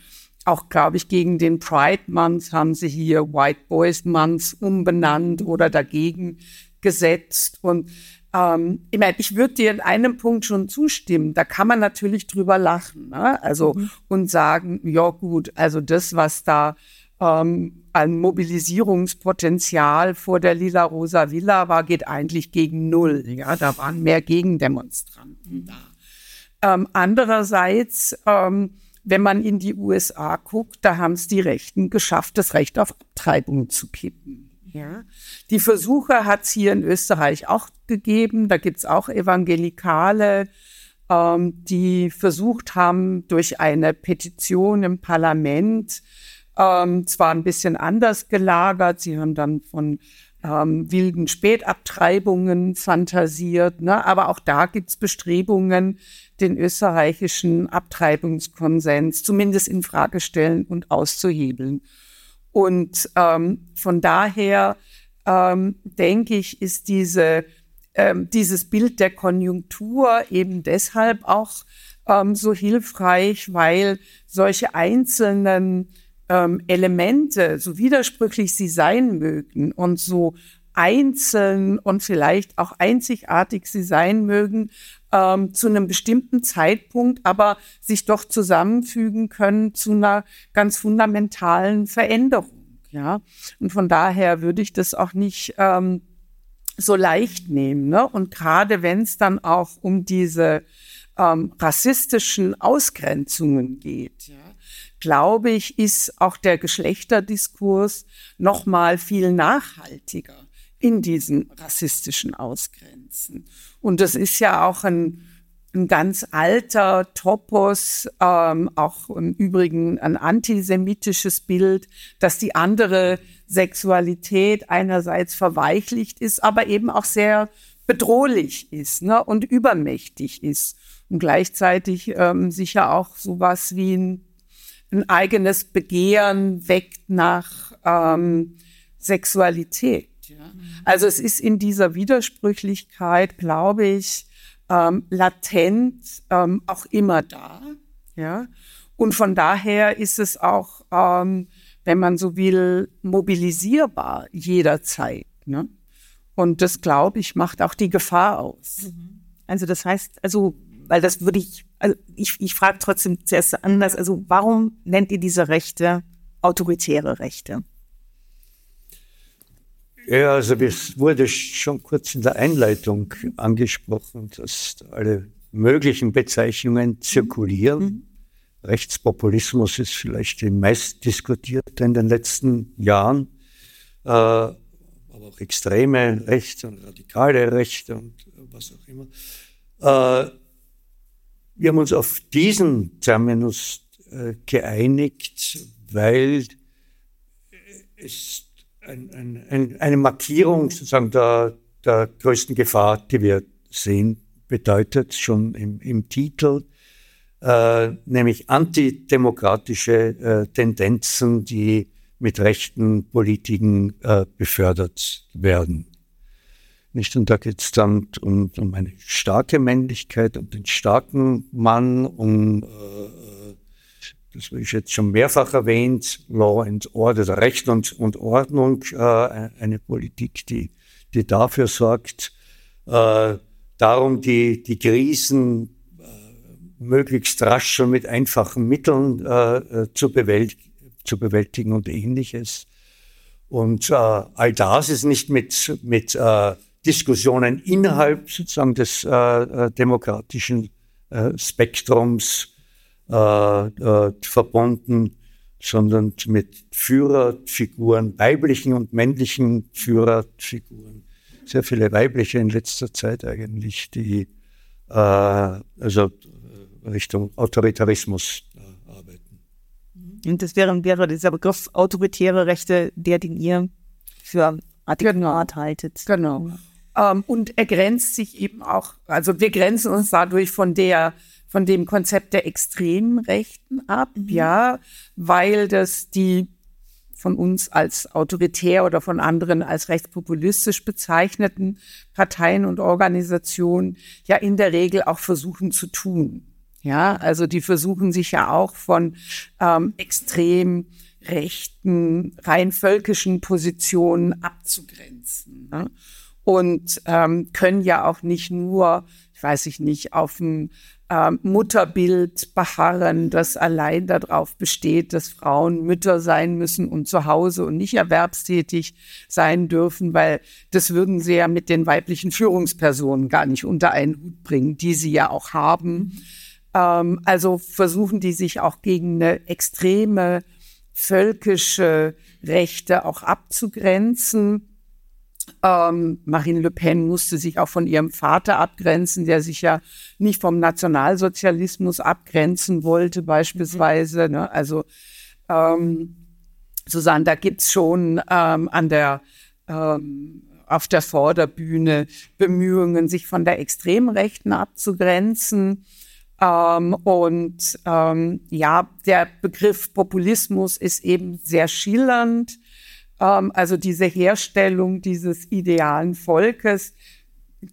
Auch, glaube ich, gegen den Pride Month haben sie hier White Boys Month umbenannt oder dagegen gesetzt. Und ähm, ich meine, ich würde dir in einem Punkt schon zustimmen. Da kann man natürlich drüber lachen, ne? also mhm. und sagen, ja gut, also das, was da ähm, an Mobilisierungspotenzial vor der lila-rosa Villa war, geht eigentlich gegen null. Ja, da waren mehr Gegendemonstranten mhm. da. Ähm, andererseits, ähm, wenn man in die USA guckt, da haben es die Rechten geschafft, das Recht auf Abtreibung zu kippen. Ja. Die Versuche hat es hier in Österreich auch gegeben. Da gibt es auch Evangelikale, ähm, die versucht haben, durch eine Petition im Parlament, ähm, zwar ein bisschen anders gelagert, sie haben dann von ähm, wilden Spätabtreibungen fantasiert, ne? aber auch da gibt es Bestrebungen, den österreichischen Abtreibungskonsens zumindest in Frage stellen und auszuhebeln. Und ähm, von daher ähm, denke ich, ist diese, ähm, dieses Bild der Konjunktur eben deshalb auch ähm, so hilfreich, weil solche einzelnen ähm, Elemente, so widersprüchlich sie sein mögen und so einzeln und vielleicht auch einzigartig sie sein mögen, ähm, zu einem bestimmten Zeitpunkt aber sich doch zusammenfügen können zu einer ganz fundamentalen Veränderung. Ja, und von daher würde ich das auch nicht ähm, so leicht nehmen. Ne? Und gerade wenn es dann auch um diese ähm, rassistischen Ausgrenzungen geht, ja, glaube ich, ist auch der Geschlechterdiskurs noch mal viel nachhaltiger in diesen rassistischen Ausgrenzen. Und das ist ja auch ein ein ganz alter Topos, ähm, auch im Übrigen ein antisemitisches Bild, dass die andere Sexualität einerseits verweichlicht ist, aber eben auch sehr bedrohlich ist ne, und übermächtig ist. Und gleichzeitig ähm, sicher auch sowas wie ein, ein eigenes Begehren weckt nach ähm, Sexualität. Ja. Also es ist in dieser Widersprüchlichkeit, glaube ich, ähm, latent ähm, auch immer da. Ja? Und von daher ist es auch, ähm, wenn man so will, mobilisierbar jederzeit. Ne? Und das, glaube ich, macht auch die Gefahr aus. Mhm. Also das heißt, also, weil das würde ich, also ich, ich frage trotzdem zuerst anders, also warum nennt ihr diese Rechte autoritäre Rechte? Ja, also es wurde schon kurz in der Einleitung angesprochen, dass alle möglichen Bezeichnungen zirkulieren. Mhm. Rechtspopulismus ist vielleicht die meist diskutierte in den letzten Jahren, äh, aber auch extreme Rechte und radikale Rechte und was auch immer. Äh, wir haben uns auf diesen Terminus äh, geeinigt, weil es ein, ein, ein, eine Markierung sozusagen der, der größten Gefahr, die wir sehen, bedeutet schon im, im Titel, äh, nämlich antidemokratische äh, Tendenzen, die mit rechten Politiken äh, befördert werden. Nicht? Und da geht es dann um, um eine starke Männlichkeit, um den starken Mann, um äh, das ich jetzt schon mehrfach erwähnt, Law and Order, Recht und, und Ordnung, äh, eine Politik, die, die dafür sorgt, äh, darum die, die Krisen äh, möglichst rasch und mit einfachen Mitteln äh, äh zu, bewält zu bewältigen und ähnliches. Und all das ist nicht mit, mit Diskussionen innerhalb sozusagen des demokratischen Spektrums äh, äh, verbunden, sondern mit Führerfiguren, weiblichen und männlichen Führerfiguren. Sehr viele weibliche in letzter Zeit eigentlich, die äh, also Richtung Autoritarismus äh, arbeiten. Und das wäre, wäre dieser Begriff autoritäre Rechte, der den ihr für adäquat genau. haltet. Genau. Ähm, und er grenzt sich eben auch, also wir grenzen uns dadurch von der von dem Konzept der extremen Rechten ab, mhm. ja, weil das die von uns als autoritär oder von anderen als rechtspopulistisch bezeichneten Parteien und Organisationen ja in der Regel auch versuchen zu tun. Ja, also die versuchen sich ja auch von ähm, extrem rechten, rein völkischen Positionen abzugrenzen. Ne? Und ähm, können ja auch nicht nur, ich weiß ich nicht, auf dem äh, Mutterbild beharren, das allein darauf besteht, dass Frauen Mütter sein müssen und zu Hause und nicht erwerbstätig sein dürfen, weil das würden sie ja mit den weiblichen Führungspersonen gar nicht unter einen Hut bringen, die sie ja auch haben. Ähm, also versuchen die sich auch gegen eine extreme völkische Rechte auch abzugrenzen. Ähm, Marine Le Pen musste sich auch von ihrem Vater abgrenzen, der sich ja nicht vom Nationalsozialismus abgrenzen wollte, beispielsweise. Mhm. Ne? Also ähm, Susanne, da gibt's schon ähm, an der ähm, auf der Vorderbühne Bemühungen, sich von der Extremrechten abzugrenzen. Ähm, und ähm, ja, der Begriff Populismus ist eben sehr schillernd. Ähm, also diese Herstellung dieses idealen Volkes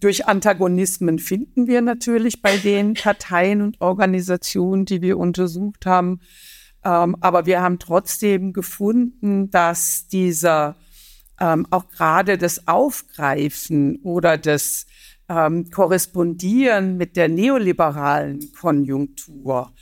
durch Antagonismen finden wir natürlich bei den Parteien und Organisationen, die wir untersucht haben. Ähm, aber wir haben trotzdem gefunden, dass dieser ähm, auch gerade das Aufgreifen oder das Korrespondieren mit der neoliberalen Konjunktur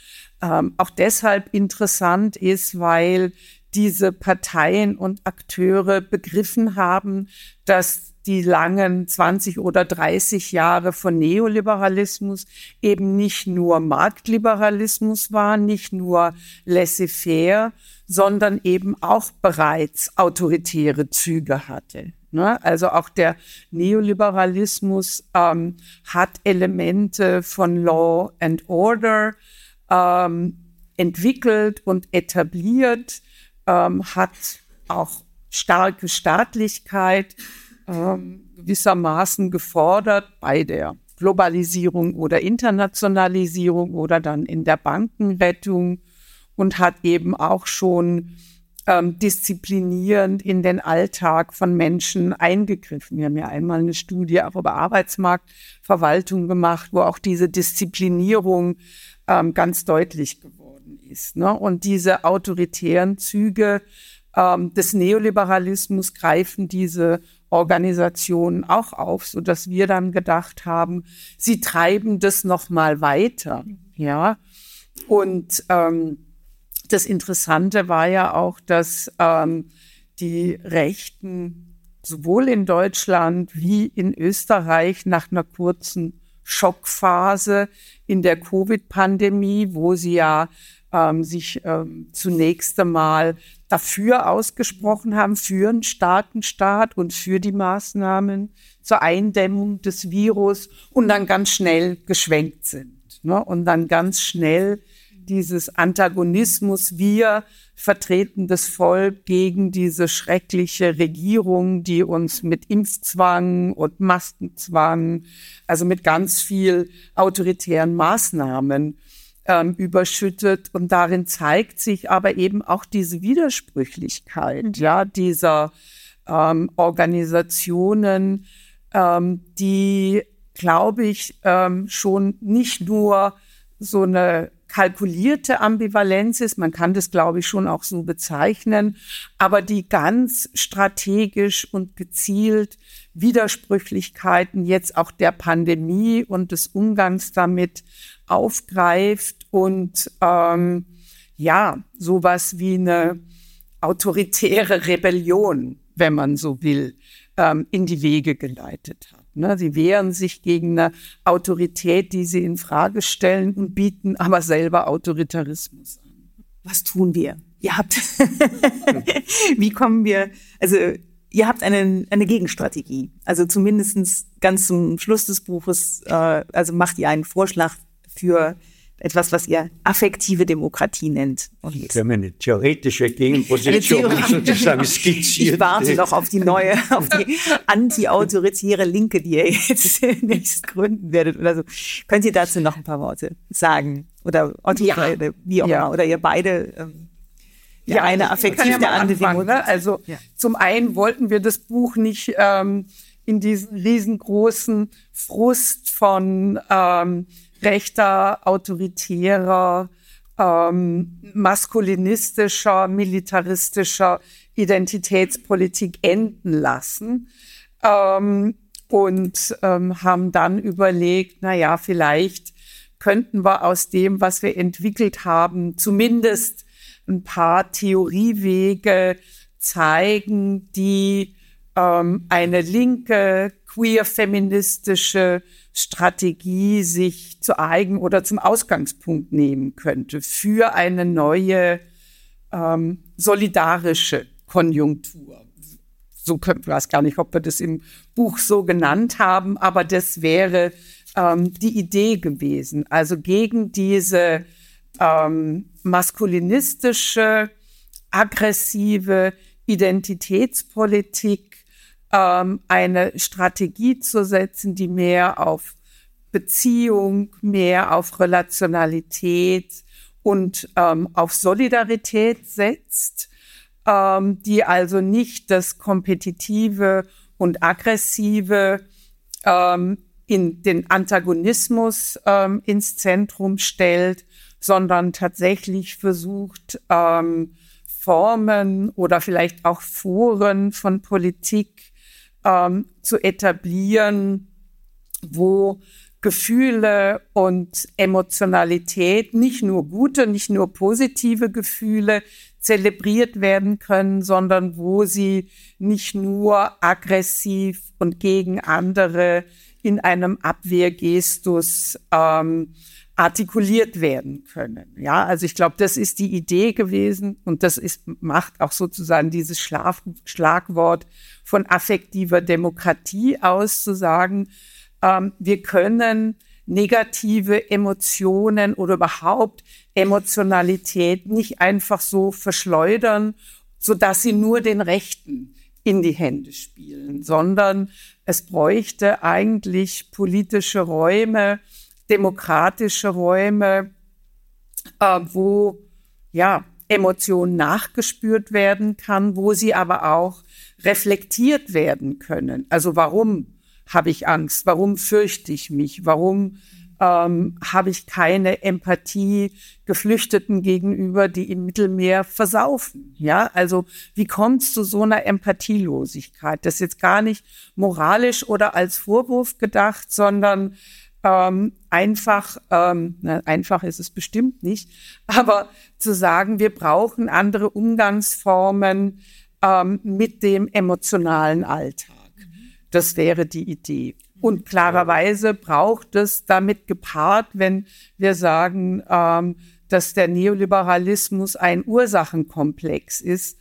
auch deshalb interessant ist, weil diese Parteien und Akteure begriffen haben, dass die langen 20 oder 30 Jahre von Neoliberalismus eben nicht nur Marktliberalismus waren, nicht nur laissez-faire, sondern eben auch bereits autoritäre Züge hatte. Ne? Also auch der Neoliberalismus ähm, hat Elemente von Law and Order ähm, entwickelt und etabliert, ähm, hat auch starke Staatlichkeit ähm, gewissermaßen gefordert bei der Globalisierung oder Internationalisierung oder dann in der Bankenrettung und hat eben auch schon ähm, disziplinierend in den Alltag von Menschen eingegriffen. Wir haben ja einmal eine Studie auch über Arbeitsmarktverwaltung gemacht, wo auch diese Disziplinierung ähm, ganz deutlich geworden ist. Ne? Und diese autoritären Züge ähm, des Neoliberalismus greifen diese Organisationen auch auf, so dass wir dann gedacht haben, sie treiben das noch mal weiter, ja. Und ähm, das Interessante war ja auch, dass ähm, die Rechten sowohl in Deutschland wie in Österreich nach einer kurzen Schockphase in der Covid-Pandemie, wo sie ja ähm, sich ähm, zunächst einmal dafür ausgesprochen haben, für einen starken Staat und für die Maßnahmen zur Eindämmung des Virus und dann ganz schnell geschwenkt sind. Ne? Und dann ganz schnell dieses Antagonismus, wir vertreten das Volk gegen diese schreckliche Regierung, die uns mit Impfzwang und Maskenzwang, also mit ganz viel autoritären Maßnahmen ähm, überschüttet. Und darin zeigt sich aber eben auch diese Widersprüchlichkeit, ja, dieser ähm, Organisationen, ähm, die, glaube ich, ähm, schon nicht nur so eine kalkulierte Ambivalenz ist, man kann das, glaube ich, schon auch so bezeichnen, aber die ganz strategisch und gezielt Widersprüchlichkeiten jetzt auch der Pandemie und des Umgangs damit aufgreift und ähm, ja, sowas wie eine autoritäre Rebellion, wenn man so will, ähm, in die Wege geleitet hat. Ne? Sie wehren sich gegen eine Autorität, die sie in Frage stellen und bieten aber selber Autoritarismus an. Was tun wir? Ihr habt, wie kommen wir, also ihr habt eine, eine Gegenstrategie. Also zumindestens ganz zum Schluss des Buches, äh, also macht ihr einen Vorschlag für etwas, was ihr affektive Demokratie nennt. Und Wir haben eine theoretische Gegenposition sozusagen skizziert. Ich warte noch auf die neue, auf die anti-autoritäre Linke, die ihr jetzt nächst gründen werdet oder so. Könnt ihr dazu noch ein paar Worte sagen? Oder Otto, ja. oder wie auch immer, oder ihr beide, ähm, ja, eine affektiv, ja der andere ne? Also ja. zum einen wollten wir das Buch nicht ähm, in diesen riesengroßen Frust von ähm, rechter, autoritärer, ähm, maskulinistischer, militaristischer Identitätspolitik enden lassen. Ähm, und ähm, haben dann überlegt, na ja, vielleicht könnten wir aus dem, was wir entwickelt haben, zumindest ein paar Theoriewege zeigen, die ähm, eine linke, queer-feministische Strategie sich zu eigen oder zum Ausgangspunkt nehmen könnte für eine neue ähm, solidarische Konjunktur. So könnten wir es gar nicht, ob wir das im Buch so genannt haben, aber das wäre ähm, die Idee gewesen. Also gegen diese ähm, maskulinistische, aggressive Identitätspolitik ähm, eine Strategie zu setzen, die mehr auf Beziehung, mehr auf Relationalität und ähm, auf Solidarität setzt, ähm, die also nicht das Kompetitive und Aggressive ähm, in den Antagonismus ähm, ins Zentrum stellt, sondern tatsächlich versucht, ähm, Formen oder vielleicht auch Foren von Politik ähm, zu etablieren, wo Gefühle und Emotionalität, nicht nur gute, nicht nur positive Gefühle, zelebriert werden können, sondern wo sie nicht nur aggressiv und gegen andere in einem Abwehrgestus ähm, artikuliert werden können. Ja, also ich glaube, das ist die Idee gewesen und das ist, macht auch sozusagen dieses Schlaf, Schlagwort von affektiver Demokratie aus, zu sagen, ähm, wir können negative Emotionen oder überhaupt Emotionalität nicht einfach so verschleudern, so dass sie nur den Rechten in die Hände spielen, sondern es bräuchte eigentlich politische Räume, demokratische Räume, äh, wo ja Emotionen nachgespürt werden kann, wo sie aber auch reflektiert werden können. Also warum habe ich Angst? Warum fürchte ich mich? Warum ähm, habe ich keine Empathie Geflüchteten gegenüber, die im Mittelmeer versaufen? Ja, also wie kommt es zu so einer Empathielosigkeit? Das ist jetzt gar nicht moralisch oder als Vorwurf gedacht, sondern ähm, einfach, ähm, na, einfach ist es bestimmt nicht, aber zu sagen, wir brauchen andere Umgangsformen ähm, mit dem emotionalen Alltag. Das wäre die Idee. Und klarerweise braucht es damit gepaart, wenn wir sagen, ähm, dass der Neoliberalismus ein Ursachenkomplex ist,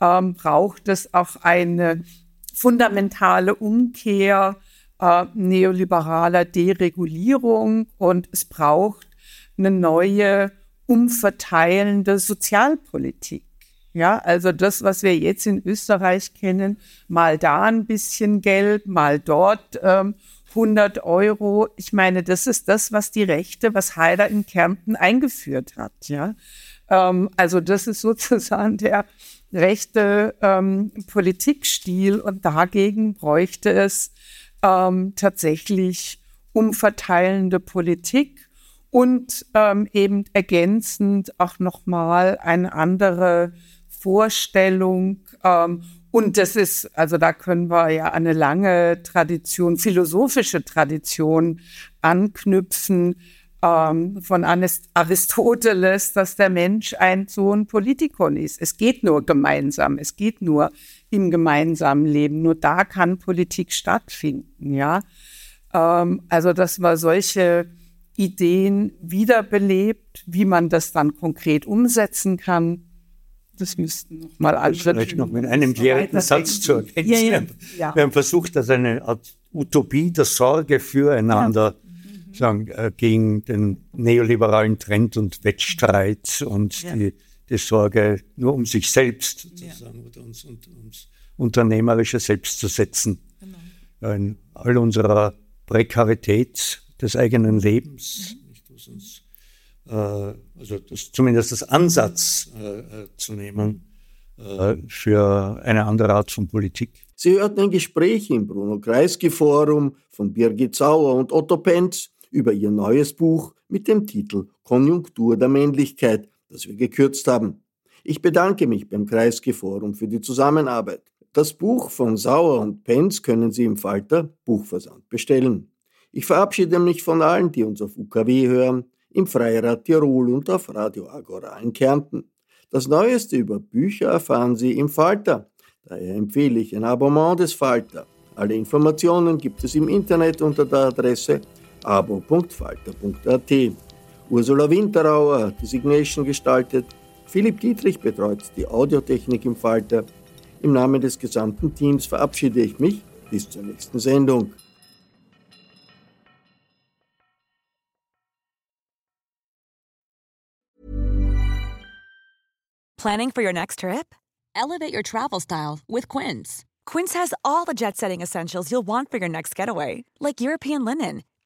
ähm, braucht es auch eine fundamentale Umkehr äh, neoliberaler Deregulierung und es braucht eine neue umverteilende Sozialpolitik. Ja, also das, was wir jetzt in Österreich kennen, mal da ein bisschen Geld, mal dort ähm, 100 Euro. Ich meine, das ist das, was die Rechte, was Haider in Kärnten eingeführt hat. Ja, ähm, also das ist sozusagen der rechte ähm, Politikstil und dagegen bräuchte es ähm, tatsächlich umverteilende Politik und ähm, eben ergänzend auch nochmal eine andere Vorstellung. Ähm, und das ist, also da können wir ja eine lange Tradition, philosophische Tradition anknüpfen ähm, von Aristoteles, dass der Mensch ein so ein Politikon ist. Es geht nur gemeinsam, es geht nur im gemeinsamen Leben. Nur da kann Politik stattfinden, ja. Ähm, also, dass man solche Ideen wiederbelebt, wie man das dann konkret umsetzen kann, das müssten noch mal andere. Vielleicht noch mit einem klärenden Satz zu ergänzen. Ja, ja, ja. Wir haben versucht, dass eine Art Utopie der Sorge füreinander sagen, äh, gegen den neoliberalen Trend und Wettstreit und die, die, Sorge nur um sich selbst sozusagen oder uns, und, uns unternehmerische Selbst zu setzen. Genau. In all unserer Prekarität des eigenen Lebens, mhm. uns äh, also das, zumindest das Ansatz äh, äh, zu nehmen für eine andere Art von Politik. Sie hörten ein Gespräch im Bruno Kreisky Forum von Birgit Sauer und Otto Penz über ihr neues Buch mit dem Titel Konjunktur der Männlichkeit, das wir gekürzt haben. Ich bedanke mich beim Kreisky Forum für die Zusammenarbeit. Das Buch von Sauer und Penz können Sie im Falter Buchversand bestellen. Ich verabschiede mich von allen, die uns auf UKW hören im Freirad Tirol und auf Radio Agora in Kärnten. Das Neueste über Bücher erfahren Sie im Falter. Daher empfehle ich ein Abonnement des Falter. Alle Informationen gibt es im Internet unter der Adresse abo.falter.at. Ursula Winterauer hat die Signation gestaltet. Philipp Dietrich betreut die Audiotechnik im Falter. Im Namen des gesamten Teams verabschiede ich mich. Bis zur nächsten Sendung. Planning for your next trip? Elevate your travel style with Quince. Quince has all the jet setting essentials you'll want for your next getaway, like European linen,